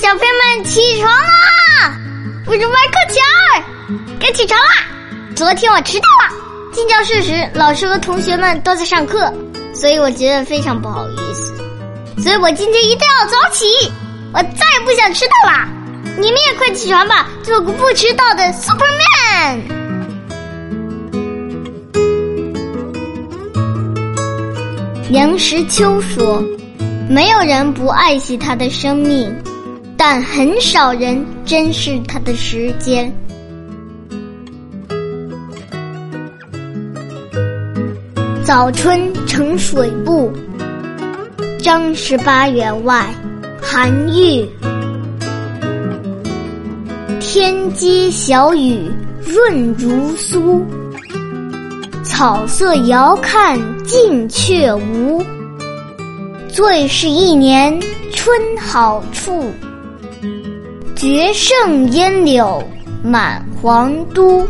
小朋友们起床啦！我是麦克强儿，该起床啦！昨天我迟到了，进教室时老师和同学们都在上课，所以我觉得非常不好意思。所以我今天一定要早起，我再也不想迟到啦！你们也快起床吧，做个不迟到的 Superman。梁实秋说：“没有人不爱惜他的生命。”但很少人珍视他的时间。早春呈水部，张十八员外，韩愈。天街小雨润如酥，草色遥看近却无。最是一年春好处。绝胜烟柳满皇都。